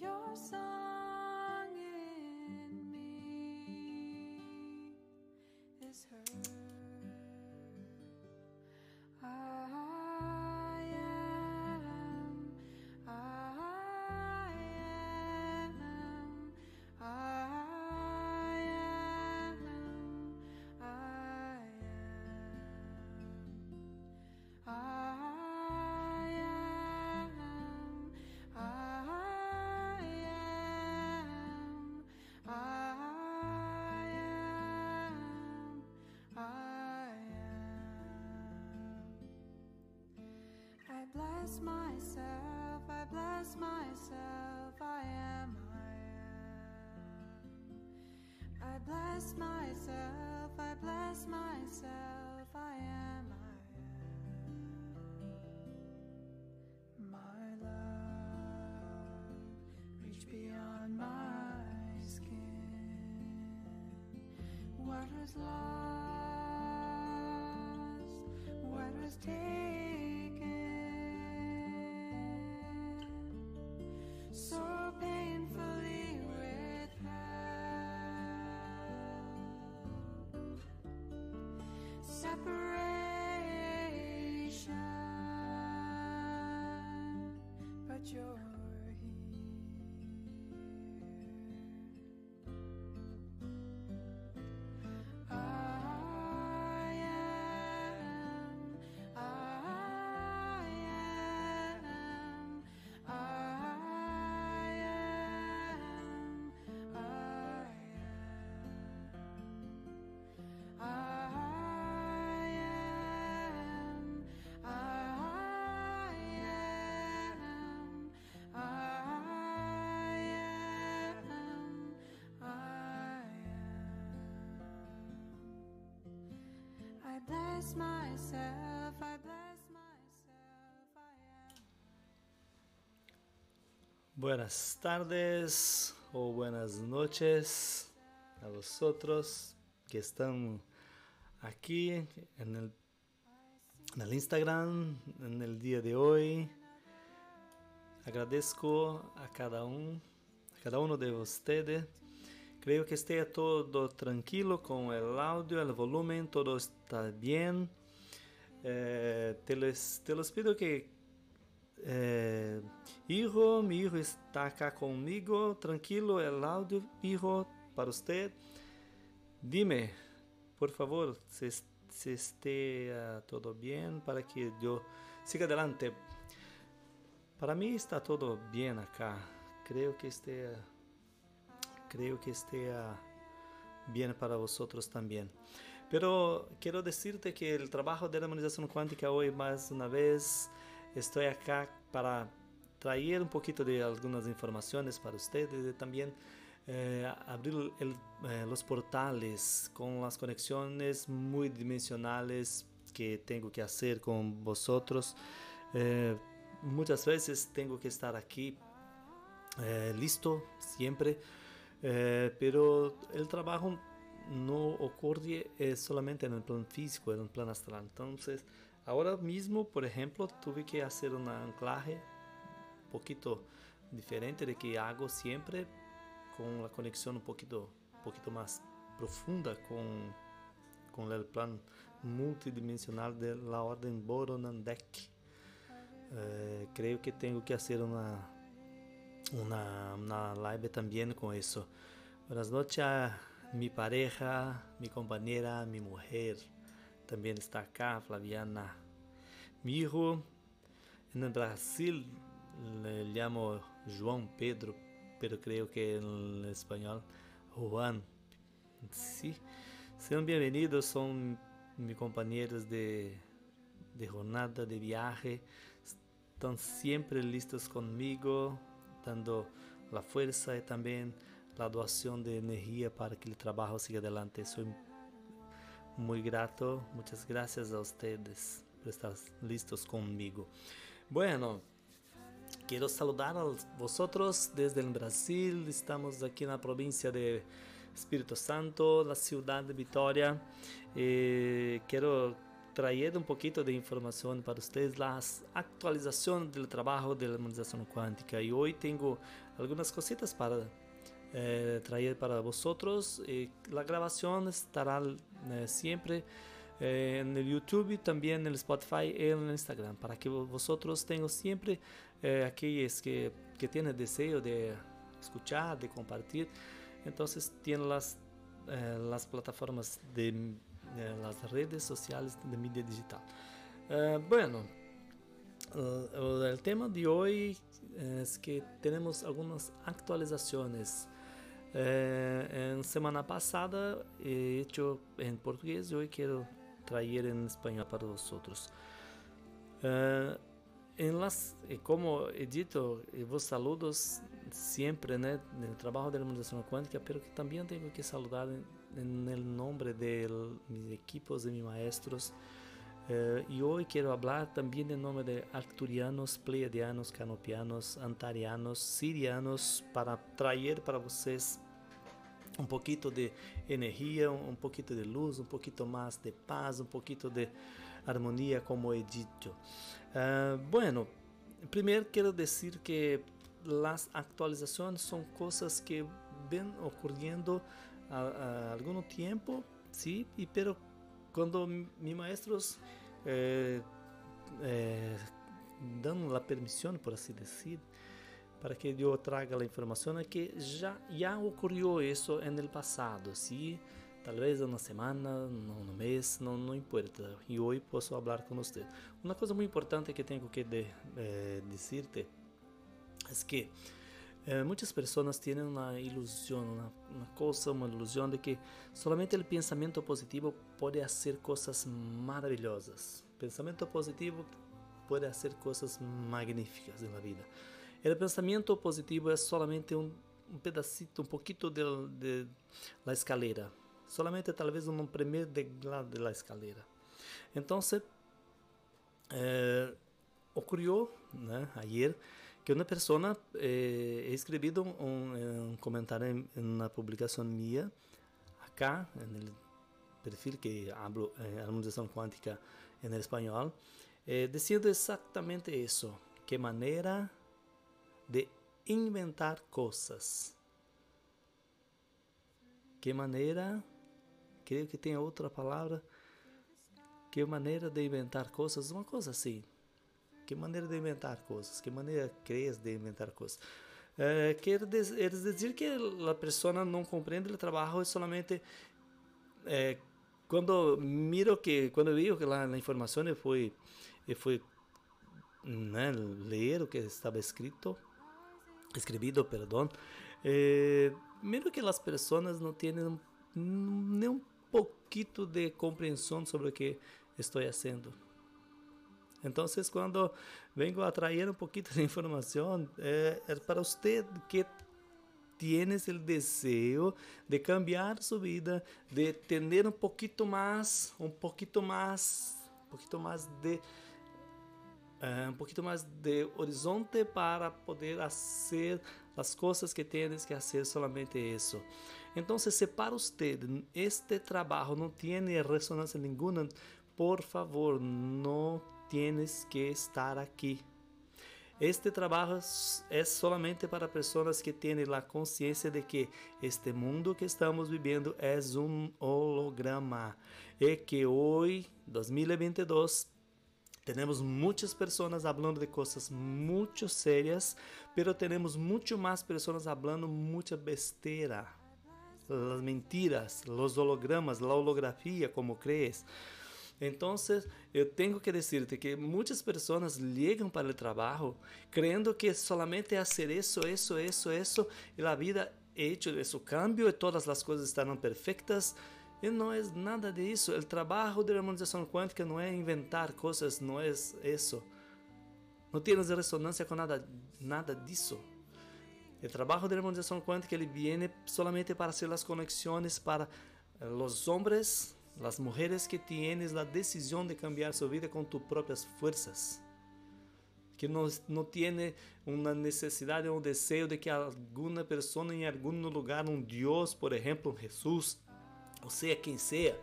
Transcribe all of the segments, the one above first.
your song bless myself, I bless myself, I am, I am. I bless myself, I bless myself, separate Buenas tardes o buenas noches a vosotros que están aquí en el, en el Instagram en el día de hoy. Agradezco a cada uno, a cada uno de ustedes. Creo que esté todo tranquilo con el audio, el volumen, todo está bien. Eh, te, les, te los pido que eh, hijo, mi hijo está acá conmigo, tranquilo, el audio, hijo, para usted. Dime, por favor, si, si esté ah, todo bien para que yo siga adelante. Para mí está todo bien acá. Creo que esté, creo que esté ah, bien para vosotros también. Pero quiero decirte que el trabajo de la armonización cuántica hoy más una vez estoy acá para traer un poquito de algunas informaciones para ustedes y también eh, abrir el, eh, los portales con las conexiones muy dimensionales que tengo que hacer con vosotros. Eh, muchas veces tengo que estar aquí eh, listo siempre, eh, pero el trabajo no ocurre eh, solamente en el plan físico, en el plan astral. Entonces, ahora mismo, por ejemplo, tuve que hacer un anclaje un poquito diferente de que hago siempre con la conexión un poquito, un poquito más profunda con, con el plan multidimensional de la orden Boronandek. Eh, creo que tengo que hacer una, una, una live también con eso. Buenas noches mi pareja, mi compañera, mi mujer. También está acá, Flaviana. Mi hijo en Brasil le llamo João Pedro, pero creo que en español Juan. Sí. Sean bienvenidos, son mis compañeros de, de jornada, de viaje. Están siempre listos conmigo, dando la fuerza y también la doación de energía para que el trabajo siga adelante. Soy muy grato, muchas gracias a ustedes por estar listos conmigo. Bueno, quiero saludar a vosotros desde el Brasil. Estamos aquí en la provincia de Espíritu Santo, la ciudad de Vitoria. Eh, quiero trayendo un poquito de información para ustedes, las actualizaciones del trabajo de la armonización cuántica. Y hoy tengo algunas cositas para eh, traer para vosotros. Eh, la grabación estará eh, siempre eh, en el YouTube también en el Spotify y en el Instagram, para que vosotros tengan siempre eh, aquellos que, que tienen deseo de escuchar, de compartir. Entonces tienen las, eh, las plataformas de eh, las redes sociales de media digital. Eh, bueno, el, el tema de hoy es que tenemos algunas actualizaciones. Eh, en semana pasada he hecho en portugués y hoy quiero traer en español para vosotros. En las, como he dicho, vos saludos siempre né, en el trabajo de la armonización cuántica, pero que también tengo que saludar en, en el nombre de mis equipos, de mis maestros. Eh, y hoy quiero hablar también en nombre de arcturianos, pleiadianos, canopianos, antarianos, sirianos, para traer para vocês un poquito de energía, un un poquito de luz, un poquito más de paz, un poquito de armonía, como he dicho. Ah, bueno, primero quiero decir que las actualizaciones son cosas que ven ocurriendo a, a algún tiempo, sí, y pero cuando mi- mis maestros eh, eh, dan la permisión, por así decir, para que yo traiga la información, es que ya, ya ocurrió eso en el pasado, ¿sí? Tal vez una semana, un mes, no, no importa. Y hoy puedo hablar con usted. Una cosa muy importante que tengo que de- eh, decirte es que eh, muchas personas tienen una ilusión, una, una cosa, una ilusión de que solamente el pensamiento positivo puede hacer cosas maravillosas. Pensamiento positivo puede hacer cosas magníficas en la vida. El pensamiento positivo es solamente un, un pedacito, un poquito de, de la escalera. Solamente tal vez un primer de la escalera. Entonces, eh, né, ayer que uma pessoa eh, escreveu um, um, comentário na publicação minha, acá, no perfil que hablo eh, harmonização quântica em espanhol, eh, dizendo exatamente isso, que maneira de inventar coisas. Que maneira, creio que tem outra palavra, que maneira de inventar coisas, uma coisa assim que maneira de inventar coisas que maneira crees de inventar coisas eh, des- quer dizer que a pessoa não compreende o trabalho é solamente eh, quando miro que quando vi que lá informação e fui e fui né, ler o que estava escrito escribido perdão eh, miro que as pessoas não têm nem um pouquito de compreensão sobre o que estou fazendo. Então, quando vengo a traer um poquito de informação é eh, para você que tienes o desejo de cambiar sua vida, de ter um pouquinho mais um pouquinho mais um pouquinho mais de... Eh, um pouquinho mais de horizonte para poder fazer as coisas que tienes que fazer somente isso. Então, se para você este trabalho não tem ressonância nenhuma, por favor, não tienes que estar aqui. Este trabalho é solamente para pessoas que têm a consciência de que este mundo que estamos vivendo é um holograma e que hoje, 2022, temos muitas pessoas falando de coisas muito sérias, pero temos muito mais pessoas falando muita besteira. As mentiras, os hologramas, a holografia, como crees. Então, eu tenho que dizer-te que muitas pessoas chegam para o trabalho crendo que solamente é fazer isso, isso, isso, isso, e a vida é hecho esse cambio e todas as coisas estarão perfeitas. E não é nada disso. O trabalho de harmonização quântica não é inventar coisas, não é isso. Não tienes ressonância com nada, nada disso. O trabalho de harmonização quântica ele viene solamente para fazer as conexões para os homens, Las mujeres que tienes la decisión de cambiar su vida con tus propias fuerzas. Que no, no tiene una necesidad o un deseo de que alguna persona en algún lugar, un Dios, por ejemplo, Jesús, o sea quien sea,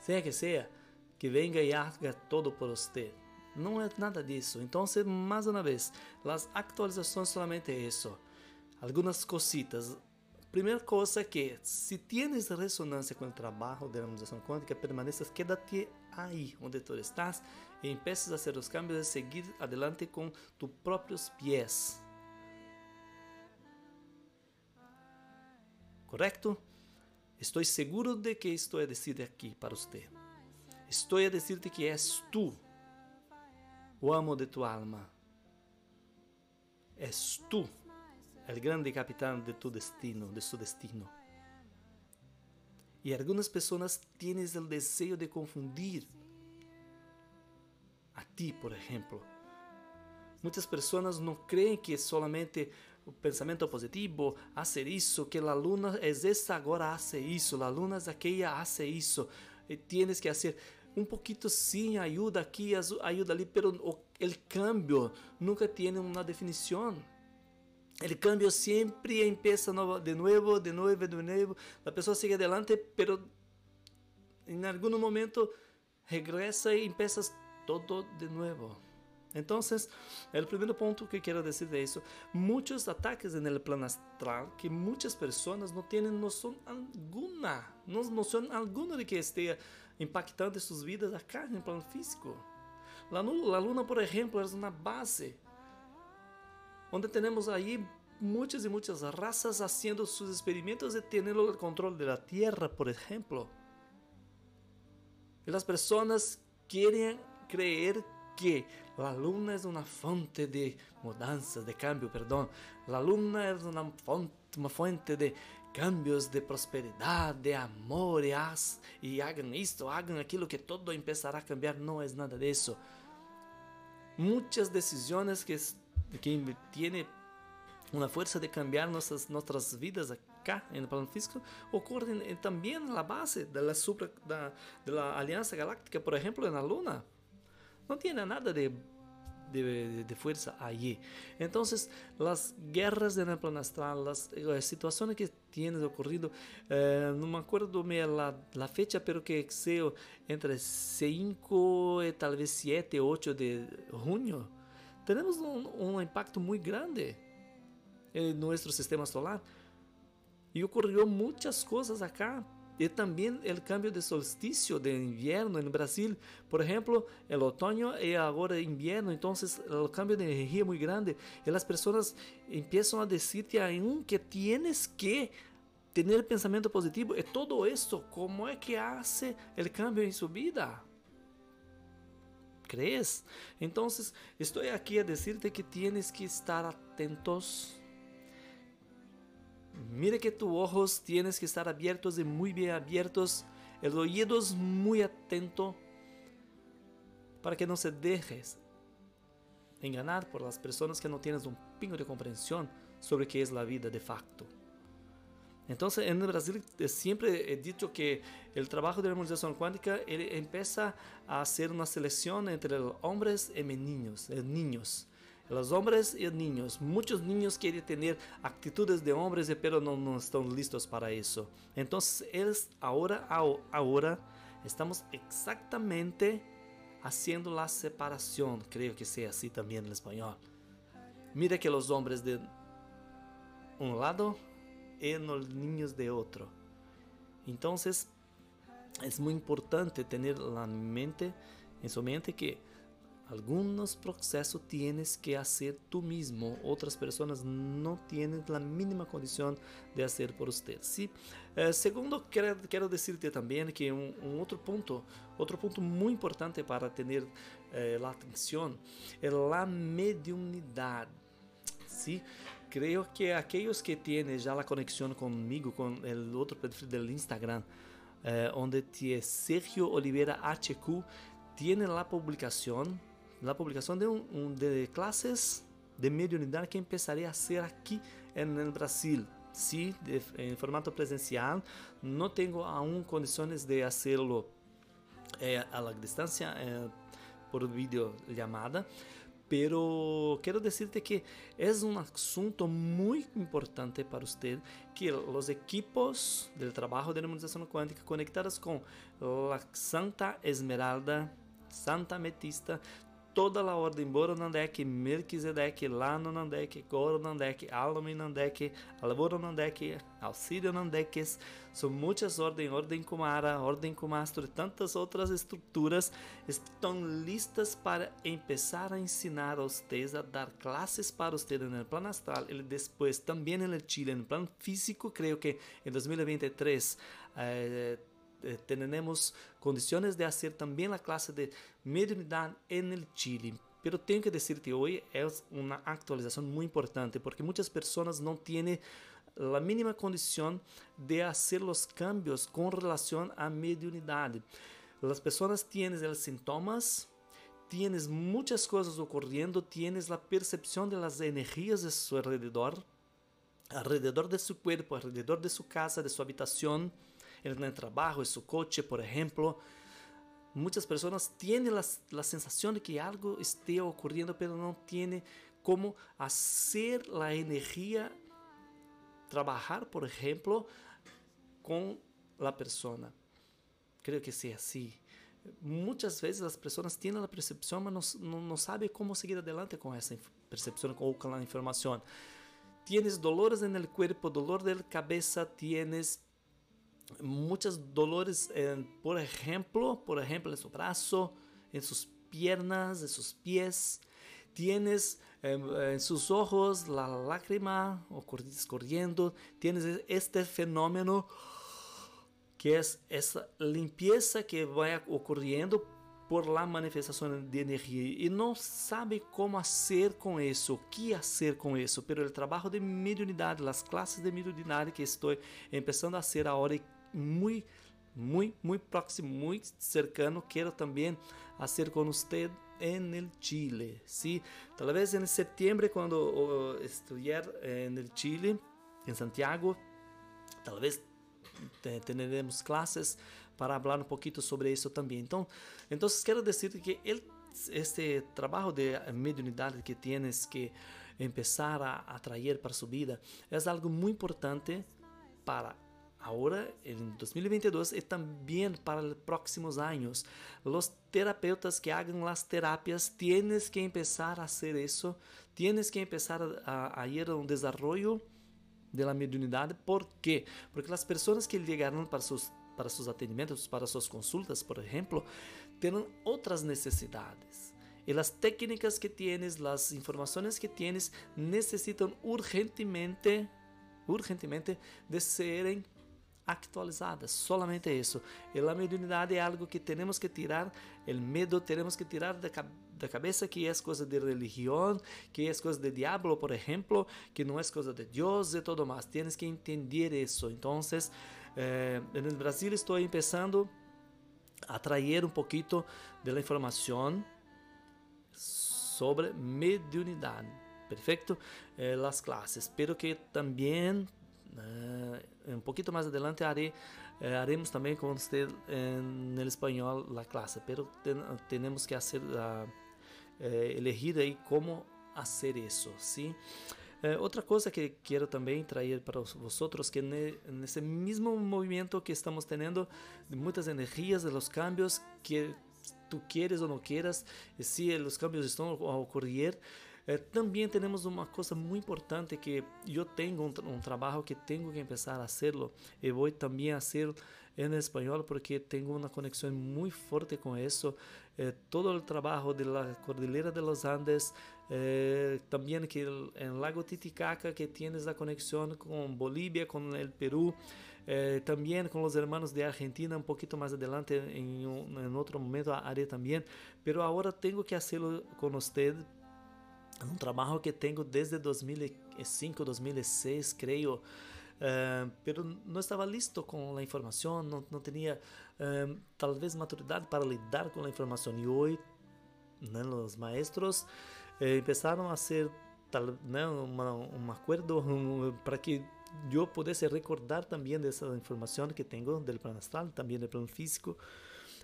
sea que sea, que venga y haga todo por usted. Não é nada disso. Então, mais uma vez, as atualizações somente isso. Algumas cositas. Primera cosa que si tienes resonancia con el trabajo de la armonización cuántica, permaneces, quédate ahí donde tú estás y empieces a hacer los cambios de seguir adelante con tus propios pies. ¿Correcto? Estoy seguro de que estoy a decir aquí para usted. Estoy a decirte que és tú o amo de tu alma. És tú el grande capitán de tu destino, de su destino. Y algunas personas tienes el deseo de confundir a ti, por ejemplo. Muitas pessoas não creem que solamente o pensamento positivo, hacer isso, que a luna é esta agora, hace isso, a luna é aquela, hace isso. E tienes que fazer um pouquinho sim, ajuda aqui, ajuda ali, pero el cambio nunca tem uma definição. El cambio sempre empieza de novo, de novo, de novo. A pessoa sigue adelante, pero em algum momento regresa e empieza todo de novo. Entonces, el primer punto que quiero decir de eso, muchos ataques en el plano astral que muchas personas no tienen noción alguna, no noción alguna de que esté impactando sus vidas acá en el plano físico. La, la luna, por ejemplo, es una base donde tenemos ahí muchas y muchas razas haciendo sus experimentos de tener el control de la Tierra, por ejemplo. Y las personas quieren creer que la luna es una fuente de mudanzas, de cambio, perdón. La luna es una fuente, una fuente de cambios, de prosperidad, de amor, y, haz, hagan esto, hagan aquello, que todo empezará a cambiar. No es nada de eso. Muchas decisiones que, que tiene una fuerza de cambiar nuestras, nuestras vidas acá en el plano físico ocurren también en la base de la, super, de, de la Alianza Galáctica, por ejemplo, en la Luna. No tiene nada de, de, de fuerza allí. Entonces, las guerras en el plano astral, las, las situaciones que tienen ocurrido, eh, no me acuerdo la, la, fecha, pero que sea entre 5 y tal vez 7, 8 de junio, tenemos un, un impacto muy grande en nuestro sistema solar. Y ocurrió muchas cosas acá e também o cambio de solsticio de inverno em Brasil. Por exemplo, o otoño e agora inverno, então o cambio de energia é muito grande e as pessoas começam a dizer-te aún que tienes que ter pensamento positivo. E todo isso, como é que hace o cambio em sua vida? ¿Crees? Então, estou aqui a dizer-te que tienes que estar atentos Mire que tus ojos tienes que estar abiertos y muy bien abiertos, el oídos muy atento para que no se dejes enganar por las personas que no tienes un pingo de comprensión sobre qué es la vida de facto. Entonces en Brasil eh, siempre he dicho que el trabajo de la armonización cuántica empieza a hacer una selección entre hombres y niños, eh, niños los hombres y niños. Muchos niños quieren tener actitudes de hombres, pero no, no están listos para eso. Entonces, es ahora, ahora estamos exactamente haciendo la separación. Creo que sea así también en español. Mira que los hombres de un lado y los niños de otro. Entonces, es muy importante tener la mente, en su mente que algunos procesos tienes que hacer tú mismo, otras personas no tienen la mínima condición de hacer por usted. ¿sí? Eh, segundo, quiero, quiero, decirte también que un, un, otro punto, otro punto muy importante para tener eh, la atención es la mediunidad. ¿sí? Creo que aquellos que tienen ya la conexión conmigo, con el otro perfil del Instagram, eh, donde tiene Sergio Oliveira HQ, tiene la publicación la publicación de, un, un, de clases de mediunidad que empezaré a hacer aquí en el Brasil. Sí, de, en formato presencial. No tengo aún condiciones de hacerlo eh, a la distancia eh, por videollamada, pero quiero decirte que es un asunto muy importante para usted que los equipos del trabajo de armonización cuántica conectados con Santa Esmeralda, Santa Ametista, toda a ordem Boronandek, Melquisedeque, Lano Nandek, Goro Nandek, Alami Nandek, Alvoro Nandek, Auxílio Nandeques, são muitas ordens, ordem Kumara, ordem Kumastro e tantas outras estruturas estão listas para começar a ensinar a vocês a dar classes para vocês no plano astral. E depois também no Chile, no plano físico, creio que em 2023 eh, eh, tenemos condiciones de hacer también la clase de mediunidad en el Chile. Pero tengo que decirte hoy es una actualización muy importante porque muchas personas no tienen la mínima condición de hacer los cambios con relación a mediunidad. Las personas tienen los síntomas, tienes muchas cosas ocurriendo, tienes la percepción de las energías de su alrededor, alrededor de su cuerpo, alrededor de su casa, de su habitación en el trabajo, en su coche, por ejemplo. Muchas personas tienen la, la sensación de que algo esté ocurriendo, pero no tiene cómo hacer la energía trabajar, por ejemplo, con la persona. Creo que sea así. Muchas veces las personas tienen la percepción, pero no, no, saben cómo seguir adelante con esa percepción o con la información. Tienes dolores en el cuerpo, dolor de cabeza, tienes muchos dolores, en, por ejemplo, por ejemplo, en su brazo, en sus piernas, en sus pies. Tienes eh, en sus ojos la lágrima escorriendo. Tienes este fenómeno que es esa limpieza que va ocurriendo por la manifestación de energía y no sabe cómo hacer con eso, qué hacer con eso, pero el trabajo de mediunidad, las clases de mediunidad que estoy empezando a hacer ahora muy, muy, muy próximo, muy cercano, quiero también hacer con usted en el Chile, ¿sí? Tal vez en septiembre cuando estudiar en el Chile, en Santiago, tal vez tendremos clases para hablar un poquito sobre eso también. Entonces, quiero decirte que este trabajo de mediunidad que tienes que empezar a atraer para su vida es algo muy importante para ahora en 2022 y también para los próximos años. Los terapeutas que hagan las terapias tienes que empezar a hacer eso, tienes que empezar a, a ir a un desarrollo de la mediunidad. ¿Por qué? Porque las personas que llegaron para sus, para sus atendimientos, para sus consultas, por ejemplo, tienen otras necesidades. Y las técnicas que tienes, las informaciones que tienes, necesitan urgentemente, urgentemente de serem actualizadas, solamente isso. E a mediunidade é algo que temos que tirar, o medo temos que tirar da, da cabeça que é coisa de religião, que é coisa de diabo, por exemplo, que não é coisa de Deus e tudo mais. Tienes que entender isso. Então, eh, no Brasil estou começando a trazer um pouquinho da informação sobre mediunidade. Perfeito? Eh, las clases. Espero que também Uh, un poquito más adelante uh, haremos también con usted en el español la clase, pero ten, tenemos que hacer uh, elegir ahí cómo hacer eso, ¿sí? outra coisa que quero também trazer para vosotros que nesse mesmo movimento que estamos tendo de muitas energias de los cambios que tu quieres ou não quieras se os cambios estão a ocorrer eh, também temos uma coisa muito importante que eu tenho um, um trabalho que tenho que começar a hacerlo e vou também fazer em espanhol porque tenho uma conexão muito forte com isso. Eh, todo o trabalho da Cordilheira de los Andes, eh, também que em Lago Titicaca que tienes a conexão com Bolívia, com o Peru. También con los hermanos de Argentina, un poquito más adelante, en, en otro momento haré también, pero ahora tengo que hacerlo con usted um trabalho que tenho desde 2005, 2006, creio, uh, pero não estava listo com a informação, não, tinha uh, talvez maturidade para lidar com a informação. E hoje, né, os maestros eh, começaram a ser tal, né, um acordo um, para que eu pudesse recordar também dessa informação que tenho do plano astral, também do plano físico,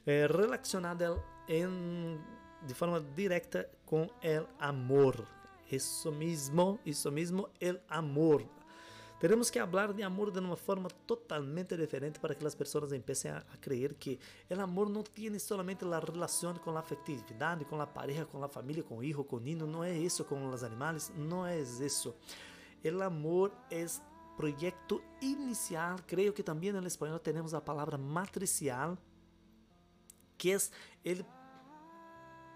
eh, relacionada em de forma directa com o amor. Isso mesmo, isso mesmo, o amor. Temos que falar de amor de uma forma totalmente diferente para que as pessoas comecem a, a creer que o amor não tem solamente a relação com a afetividade, com a pareja, com a família, com o hijo, com o niño. Não é isso com os animais, não é isso. O amor é projeto inicial. Creio que também em espanhol temos a palavra matricial, que é o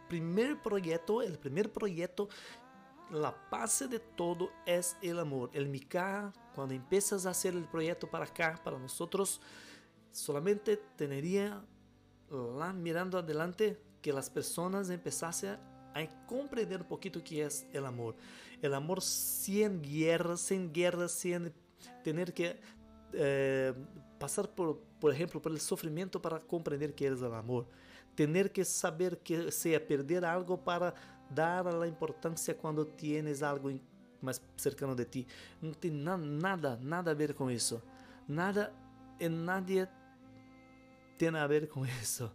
primeiro projeto, o primeiro projeto la base de todo es el amor. El Mika, cuando empiezas a hacer el proyecto para acá, para nosotros, solamente tendría lá mirando adelante que las personas empezasen a comprender un poquito qué es el amor. El amor sin guerra, sin guerra, sin tener que eh, pasar por, por ejemplo, por el sufrimiento para comprender qué es el amor. Tener que saber que sea perder algo para dar a importância quando tienes algo mais cercano de ti. Não tem na, nada, nada a ver com isso. Nada e nadie tem a ver com isso.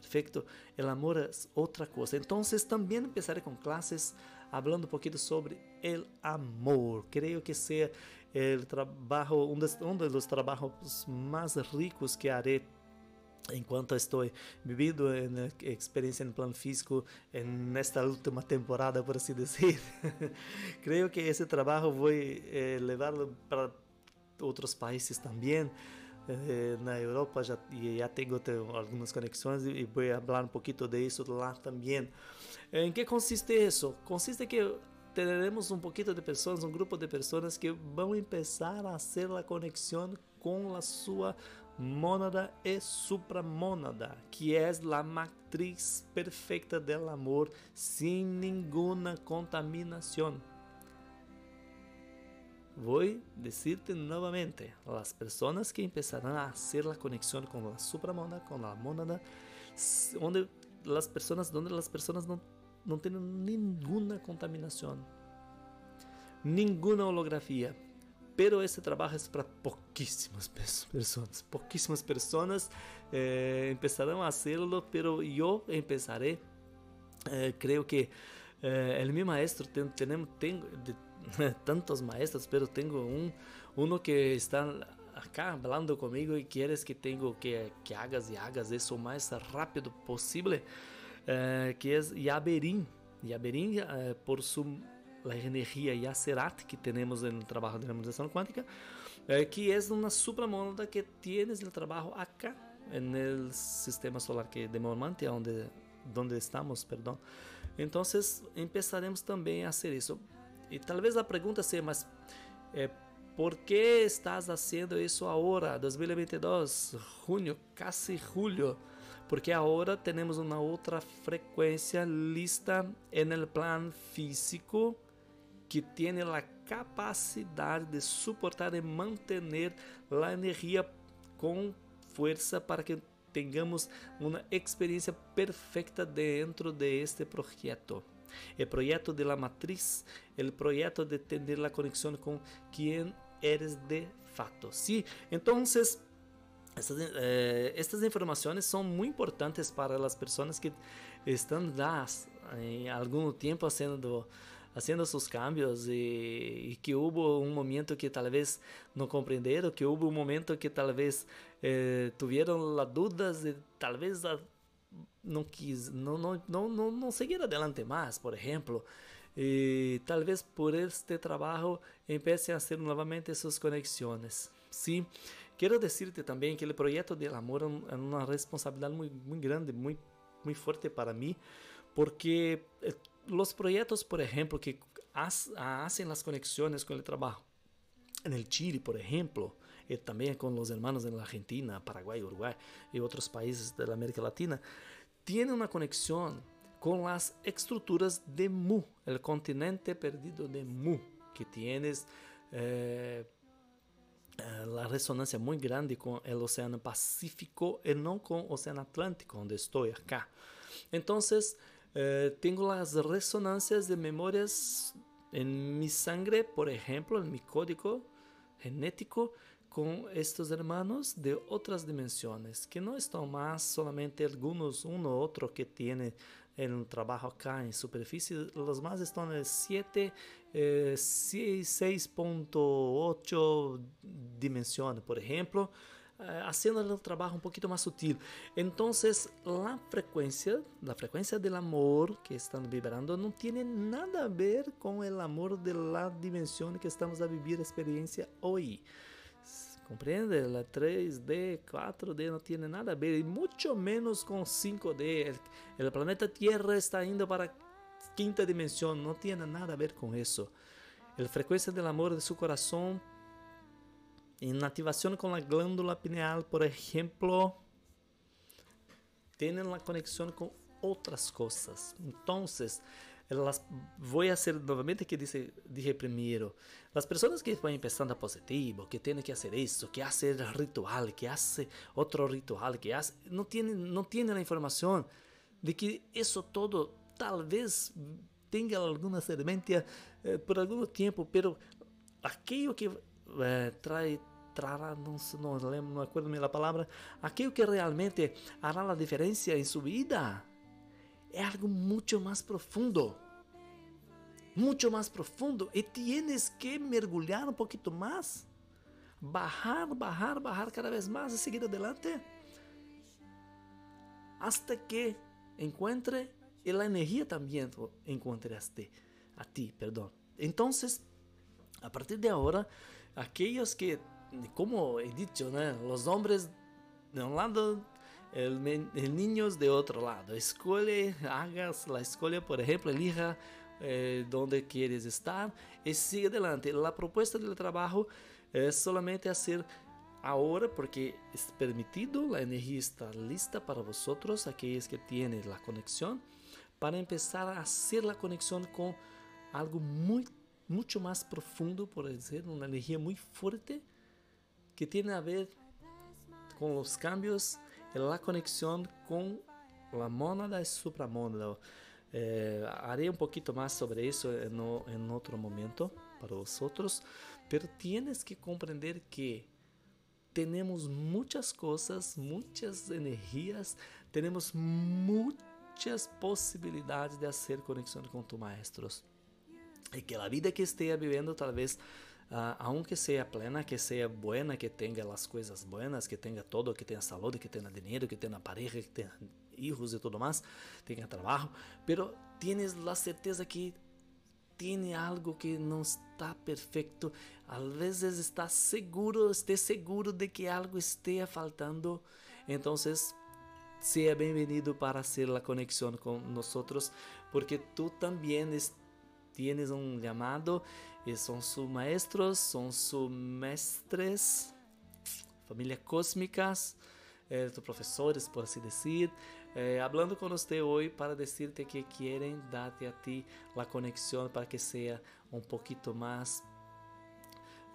Perfeito? O amor é outra coisa. Então, também começarei com classes falando um pouquinho sobre o amor. Creio que seja o trabalho, um dos, um dos trabalhos mais ricos que harei enquanto estou vivendo en experiencia en plan físico en esta última temporada, por así decir. Creo que ese trabajo voy a eh, para otros países también. Eh, na Europa já, já tenho, tenho algumas conexões e vou falar um pouquinho de isso lá também. Em que consiste isso? Consiste que teremos um pouquinho de pessoas, um grupo de pessoas que vão começar a fazer a conexão com a sua mônada e supramônada, que é a matriz perfeita do amor, sem nenhuma contaminação. Vou dizer-te novamente, as pessoas que começarão a fazer a conexão com a supramônada, com a mônada, onde as pessoas, onde as pessoas não, não têm nenhuma contaminação, nenhuma holografia, pero esse trabalho é para pouquíssimas pessoas. Pouquíssimas pessoas eh, empezarão a hacerlo, pero eu empezaré. Eh, creo que eh, el mi maestro, ten, tenemos, tengo de, tantos maestros, pero tengo un, uno que está acá hablando comigo y quieres que tengo que, que hagas y hagas eso más rápido posible, eh, que es Yaberin. Yaberin, eh, por su a energia e a acerat que temos no trabalho de harmonização quântica, é eh, que é una supramonada que tienes no trabalho acá no sistema solar que de Mormante, onde donde estamos, perdão. Então, começaremos também a fazer isso e talvez a pergunta seja mas, é, eh, ¿por que estás fazendo isso agora, 2022, junho, casi julho porque agora temos uma outra frequência lista no plano físico que tem a capacidade de suportar e manter a energia com força para que tenhamos uma experiência perfeita dentro de este projeto. O projeto de la matriz, o projeto de ter a conexão com quem eres de fato. Sí, então estas, eh, estas informações são muito importantes para as pessoas que estão já em algum tempo fazendo haciendo sus cambios y, y, que hubo un momento que tal vez no comprendieron, que hubo un momento que tal vez eh, tuvieron las dudas de tal vez a, no quis, no, no, no, no, no seguir adelante más, por ejemplo. Y tal vez por este trabajo empiecen a hacer nuevamente sus conexiones. Sí, quiero decirte también que el proyecto del amor es una responsabilidad muy, muy grande, muy, muy fuerte para mí, porque eh, los proyectos, por ejemplo, que hacen las conexiones con el trabajo, en el Chile, por ejemplo, y también con los hermanos en la Argentina, Paraguay, Uruguay y otros países de la América Latina, tiene una conexión con las estructuras de Mu, el continente perdido de Mu, que tienes eh, eh, la resonancia muy grande con el Océano Pacífico y no con el Océano Atlántico, donde estoy acá. Entonces, eh, tengo las resonancias de memorias en mi sangre, por ejemplo, en mi código genético, con estos hermanos de otras dimensiones, que no están más solamente algunos, uno u otro que tiene el trabajo acá en superficie, los más están en 7, eh, 6.8 dimensiones, por ejemplo, eh, haciendo el trabajo un poquito más sutil. Entonces, la frecuencia, la frecuencia del amor que están vibrando no tiene nada a ver con el amor de la dimensión que estamos a vivir experiencia hoy. ¿Comprende? La 3D, 4D no tiene nada a ver, y mucho menos con 5D. El, el planeta Tierra está yendo para quinta dimensión, no tiene nada a ver con eso. La frecuencia del amor de su corazón en activación con la glándula pineal, por ejemplo, tienen la conexión con otras cosas. Entonces, las voy a hacer nuevamente que dice, dije primero. Las personas que van empezando a positivo, que tienen que hacer eso, que hace el ritual, que hace otro ritual, que hace, no tienen, no tienen la información de que eso todo tal vez tenga alguna serventia eh, por algún tiempo, pero aquello que eh, trae trará, não, não lembro, não acuerdo la palavra, aquilo que realmente hará a diferença em sua vida é algo muito mais profundo. Muito mais profundo. E tienes que mergulhar um pouquinho mais. Bajar, bajar, bajar cada vez mais e seguir adelante. Hasta que encontre e a energia também encontre a ti, a ti, perdão. Então, a partir de agora, aqueles que como he dicho, ¿no? los hombres de un lado, el, el de otro lado. Escoge, hagas la escuela, por ejemplo, elija eh, quieres estar y sigue adelante. La propuesta del trabajo es solamente hacer ahora porque es permitido, la energía está lista para vosotros, aquellos que tienen la conexión, para empezar a hacer la conexión con algo muy, mucho más profundo, por decir, una energía muy fuerte que tiene a ver con los cambios en la conexión con la mónada y supramónada. Eh, haré un poquito más sobre eso en, en otro momento para vosotros, pero tienes que comprender que tenemos muchas cosas, muchas energías, tenemos muchas posibilidades de hacer conexión con tus maestros. Y que la vida que esté viviendo tal uh, aunque seja plena, que seja buena, que tenha as coisas buenas, que tenha todo, que tenha saúde, que tenha dinheiro, que tenha pareja, que tenha hijos e tudo mais, tenha trabalho, pero tienes a certeza que tem algo que não está perfeito, às vezes está seguro, esté seguro de que algo esteja faltando, então seja bem-vindo para ser a conexão com nós, porque tu também tienes um chamado e são sus maestros, são sus mestres, família cósmicas, eh, tus professores, por assim dizer, eh, hablando con usted hoy para decirte que quieren darte a ti la conexión para que sea un poquito más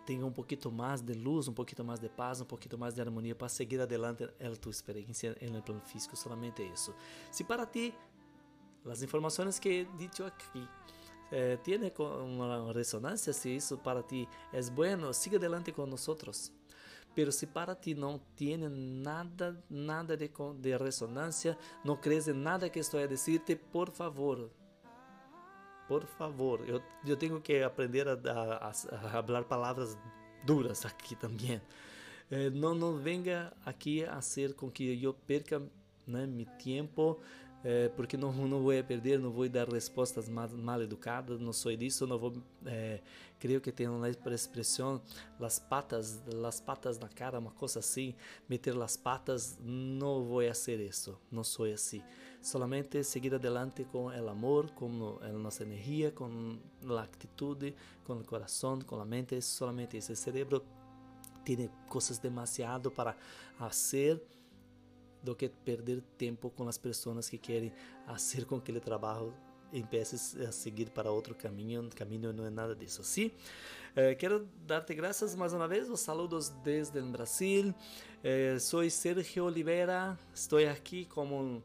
tenha um pouquinho mais de luz, um pouquinho mais de paz, um pouquinho mais de harmonia para seguir adelante a tua experiência no plano físico, solamente isso. Se para ti as informações que he dicho aqui eh, tiene una resonancia, si eso para ti es bueno, sigue adelante con nosotros. Pero si para ti no tiene nada, nada de, de resonancia, no crees en nada que estoy a decirte, por favor, por favor, yo, yo tengo que aprender a, hablar palabras duras aquí también. Eh, no, no venga aquí a hacer con que yo perca né, mi tiempo é, porque não, não vou perder, não vou dar respostas mal, mal educadas, não sou disso, não vou, é, creio que tem uma expressão, as patas, as patas na cara, uma coisa assim, meter as patas, não vou fazer isso, não sou assim. Solamente seguir adelante com o amor, com a nossa energia, com a atitude, com o coração, com a mente, solamente esse cerebro tem coisas demasiado para fazer do que perder tempo com as pessoas que querem fazer com que o trabalho empiece a seguir para outro caminho. Caminho não é nada disso, sim? Eh, quero dar-te graças mais uma vez. Os saludos desde o Brasil. Eh, sou Sergio Oliveira. Estou aqui como um,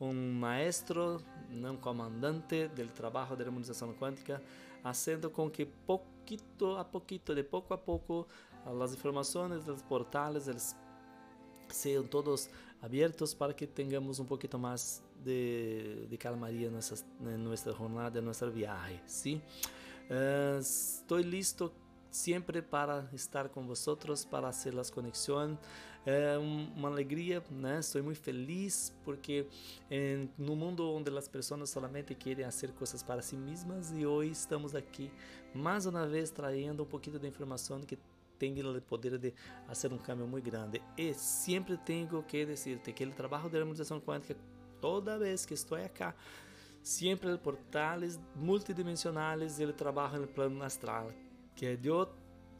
um maestro, um comandante do trabalho de harmonização quântica, fazendo com que pouquito a pouquito, de pouco a pouco, las informaciones de los portales eles sean todos abiertos para que tengamos un poquito más de, de nuestras, en nuestra jornada, en nuestra viaje. ¿sí? Uh, listo siempre para estar con vosotros, para hacer las conexiones. É uma alegria, né? Estou muito feliz porque no mundo onde as pessoas solamente querem fazer coisas para si mesmas e hoje estamos aqui mais uma vez trazendo um pouquinho de informação que tem o poder de fazer um cambio muito grande. E sempre tenho que dizer-te que o trabalho de harmonização quântica, toda vez que estou aqui, sempre portales multidimensionais, ele trabalha no plano astral, que eu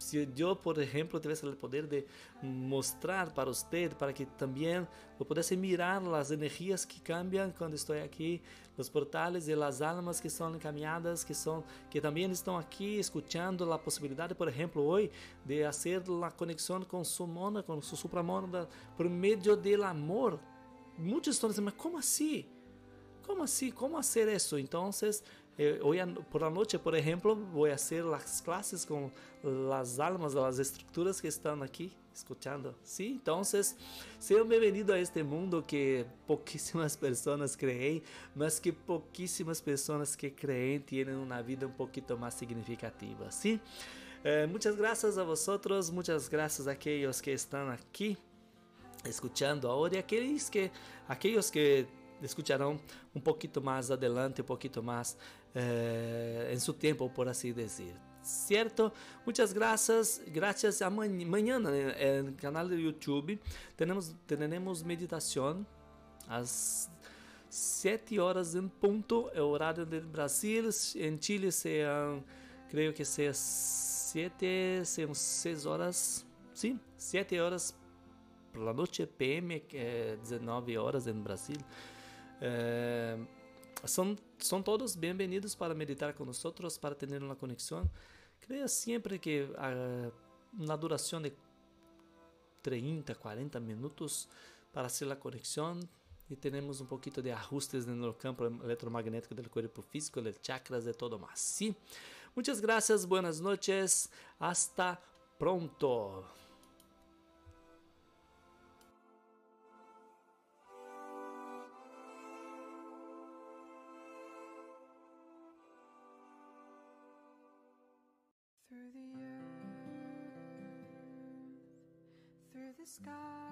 si yo, por ejemplo, tuviese el poder de mostrar para usted, para que también lo pudiese mirar las energías que cambian cuando estoy aquí, los portales de las almas que son encaminadas, que son, que también están aquí escuchando la posibilidad, por ejemplo, hoy de hacer la conexión con su mona, con su supramona, por medio del amor. Muchos están diciendo, ¿cómo así? ¿Cómo así? ¿Cómo hacer eso? Entonces, eh, hoy por la noche, por ejemplo, voy a hacer las clases con las almas, las estructuras que están aquí escuchando. ¿sí? Entonces, sean bienvenidos a este mundo que poquísimas personas creen, mas que poquísimas personas que creen tienen una vida un poquito más significativa. ¿sí? Eh, muchas gracias a vosotros, muchas gracias a aquellos que están aquí escuchando ahora y aquellos que, aquellos que escucharão um pouquinho mais adelante, um pouquinho mais eh, en su tempo, por assim dizer. ¿Cierto? Muchas gracias. Gracias. A ma canal do YouTube teremos, tenemos meditación a 7 horas em ponto, é o horário do Brasil. Em Chile sean, creo que sean 7, sean 6 horas. Sim, 7 horas pela noite PM, que eh, é 19 horas em Brasil. É, são, são todos bem-vindos para meditar com nós, para ter uma conexão. Creia sempre que a, uma duração de 30, 40 minutos para fazer a conexão e temos um pouquinho de ajustes no campo eletromagnético do corpo físico, dos chakras e todo mais. Sim? Muitas graças, buenas noches, hasta pronto. Sky.